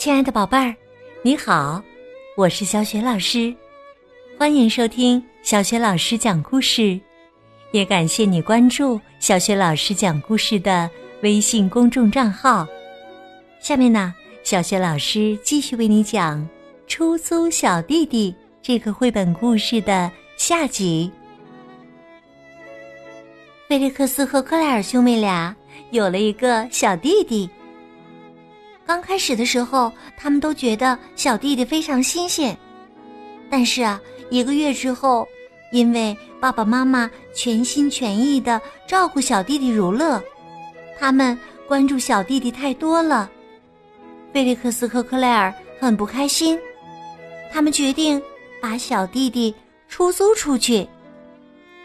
亲爱的宝贝儿，你好，我是小雪老师，欢迎收听小雪老师讲故事，也感谢你关注小雪老师讲故事的微信公众账号。下面呢，小雪老师继续为你讲《出租小弟弟》这个绘本故事的下集。菲利克斯和克莱尔兄妹俩有了一个小弟弟。刚开始的时候，他们都觉得小弟弟非常新鲜。但是啊，一个月之后，因为爸爸妈妈全心全意的照顾小弟弟如乐，他们关注小弟弟太多了，菲利克斯和克莱尔很不开心。他们决定把小弟弟出租出去。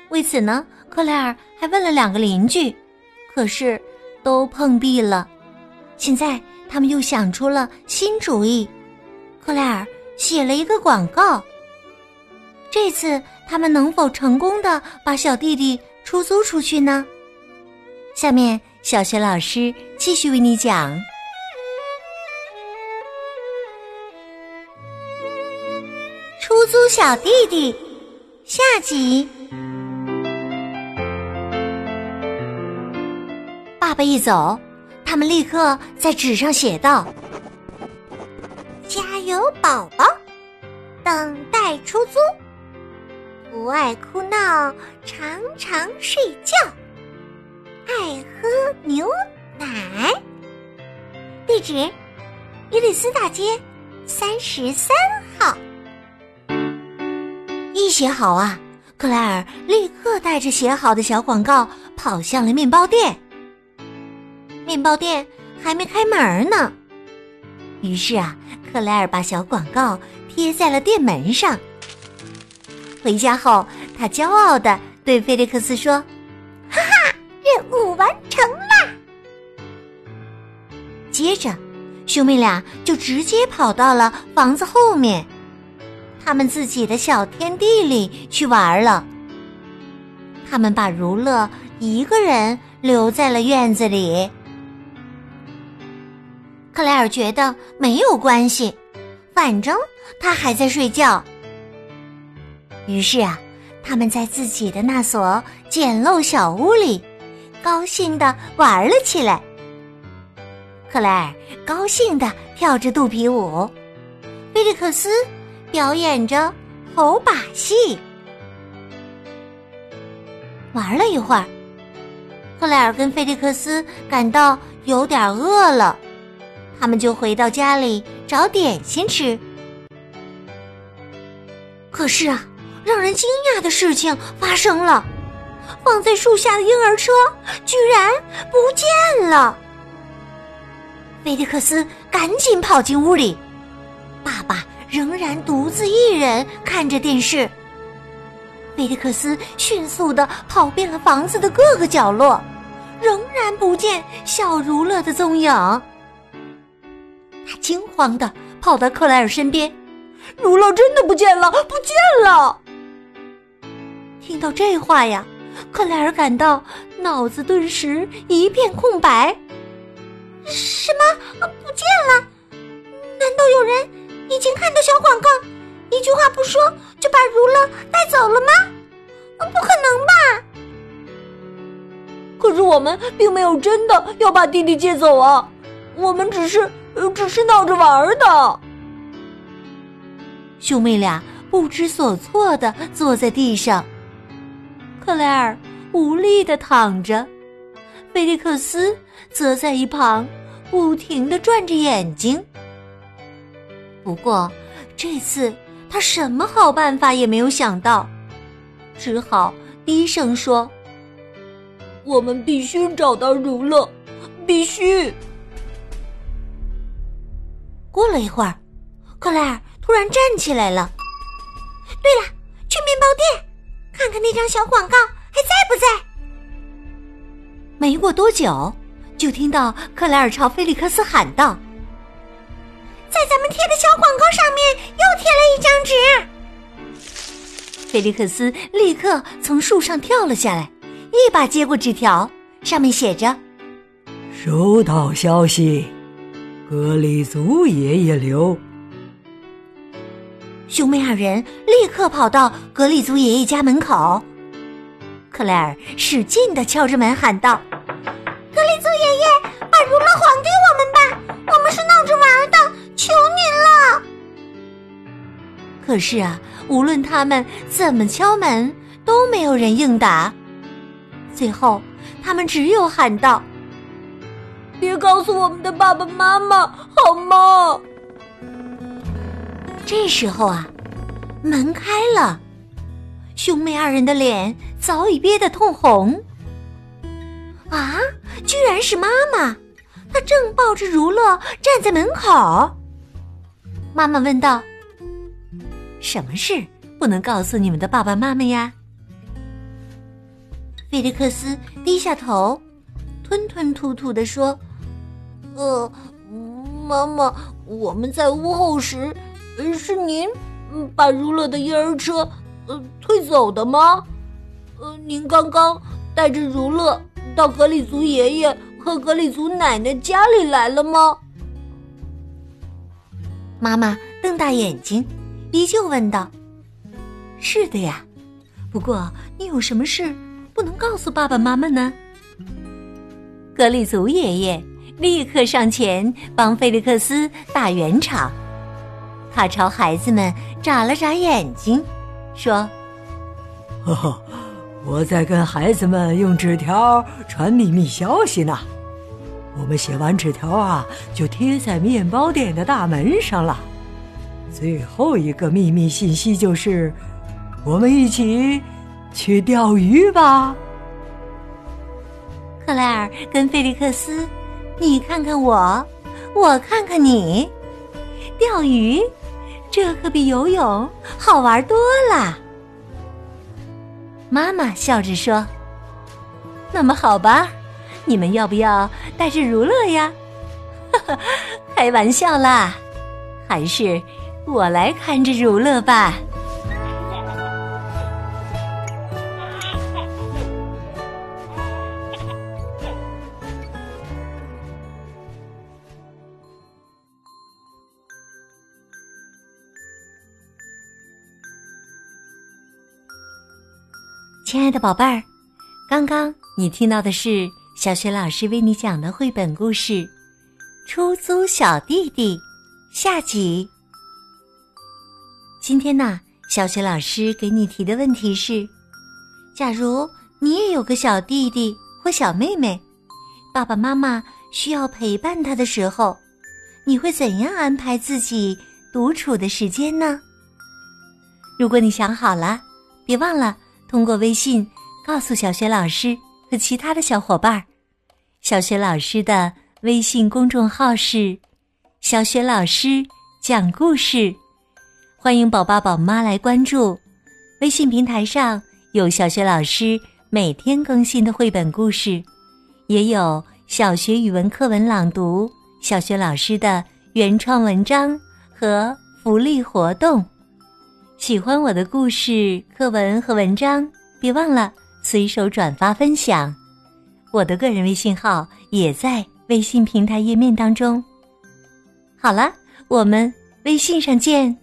为此呢，克莱尔还问了两个邻居，可是都碰壁了。现在。他们又想出了新主意，克莱尔写了一个广告。这次他们能否成功的把小弟弟出租出去呢？下面小学老师继续为你讲《出租小弟弟》下集。爸爸一走。他们立刻在纸上写道：“加油，宝宝，等待出租，不爱哭闹，常常睡觉，爱喝牛奶。地址：伊利斯大街三十三号。”一写好啊，克莱尔立刻带着写好的小广告跑向了面包店。面包店还没开门呢，于是啊，克莱尔把小广告贴在了店门上。回家后，他骄傲的对菲利克斯说：“哈哈，任务完成了！”接着，兄妹俩就直接跑到了房子后面，他们自己的小天地里去玩了。他们把如乐一个人留在了院子里。克莱尔觉得没有关系，反正他还在睡觉。于是啊，他们在自己的那所简陋小屋里，高兴的玩了起来。克莱尔高兴的跳着肚皮舞，菲利克斯表演着猴把戏。玩了一会儿，克莱尔跟菲利克斯感到有点饿了。他们就回到家里找点心吃。可是啊，让人惊讶的事情发生了，放在树下的婴儿车居然不见了。菲利克斯赶紧跑进屋里，爸爸仍然独自一人看着电视。菲利克斯迅速的跑遍了房子的各个角落，仍然不见小如乐的踪影。他惊慌的跑到克莱尔身边，如乐真的不见了，不见了！听到这话呀，克莱尔感到脑子顿时一片空白。什么？不见了？难道有人已经看到小广告，一句话不说就把如乐带走了吗？不可能吧！可是我们并没有真的要把弟弟接走啊，我们只是……只是闹着玩的。兄妹俩不知所措的坐在地上，克莱尔无力的躺着，菲利克斯则在一旁不停的转着眼睛。不过这次他什么好办法也没有想到，只好低声说：“我们必须找到如乐，必须。”过了一会儿，克莱尔突然站起来了。对了，去面包店看看那张小广告还在不在。没过多久，就听到克莱尔朝菲利克斯喊道：“在咱们贴的小广告上面又贴了一张纸。”菲利克斯立刻从树上跳了下来，一把接过纸条，上面写着：“收到消息。”格里族爷爷留。兄妹二人立刻跑到格里族爷爷家门口。克莱尔使劲的敲着门喊道：“格里族爷爷，把如乐还给我们吧！我们是闹着玩的，求您了！”可是啊，无论他们怎么敲门，都没有人应答。最后，他们只有喊道：“别告诉我们的爸爸妈妈，好吗？”这时候啊，门开了，兄妹二人的脸早已憋得通红。啊，居然是妈妈！她正抱着如乐站在门口。妈妈问道：“什么事不能告诉你们的爸爸妈妈呀？”菲利克斯低下头，吞吞吐吐的说：“呃，妈妈，我们在屋后时。”是您把如乐的婴儿车呃推走的吗？呃，您刚刚带着如乐到格里族爷爷和格里族奶奶家里来了吗？妈妈瞪大眼睛，依旧问道：“是的呀，不过你有什么事不能告诉爸爸妈妈呢？”格里族爷爷立刻上前帮菲利克斯打圆场。他朝孩子们眨了眨眼睛，说：“呵呵，我在跟孩子们用纸条传秘密消息呢。我们写完纸条啊，就贴在面包店的大门上了。最后一个秘密信息就是，我们一起去钓鱼吧。”克莱尔跟菲利克斯，你看看我，我看看你，钓鱼。这可比游泳好玩多了。妈妈笑着说：“那么好吧，你们要不要带着如乐呀？” 开玩笑啦，还是我来看着如乐吧。亲爱的宝贝儿，刚刚你听到的是小雪老师为你讲的绘本故事《出租小弟弟》下集。今天呢，小雪老师给你提的问题是：假如你也有个小弟弟或小妹妹，爸爸妈妈需要陪伴他的时候，你会怎样安排自己独处的时间呢？如果你想好了，别忘了。通过微信告诉小雪老师和其他的小伙伴儿，小雪老师的微信公众号是“小雪老师讲故事”，欢迎宝爸宝妈来关注。微信平台上有小雪老师每天更新的绘本故事，也有小学语文课文朗读、小学老师的原创文章和福利活动。喜欢我的故事、课文和文章，别忘了随手转发分享。我的个人微信号也在微信平台页面当中。好了，我们微信上见。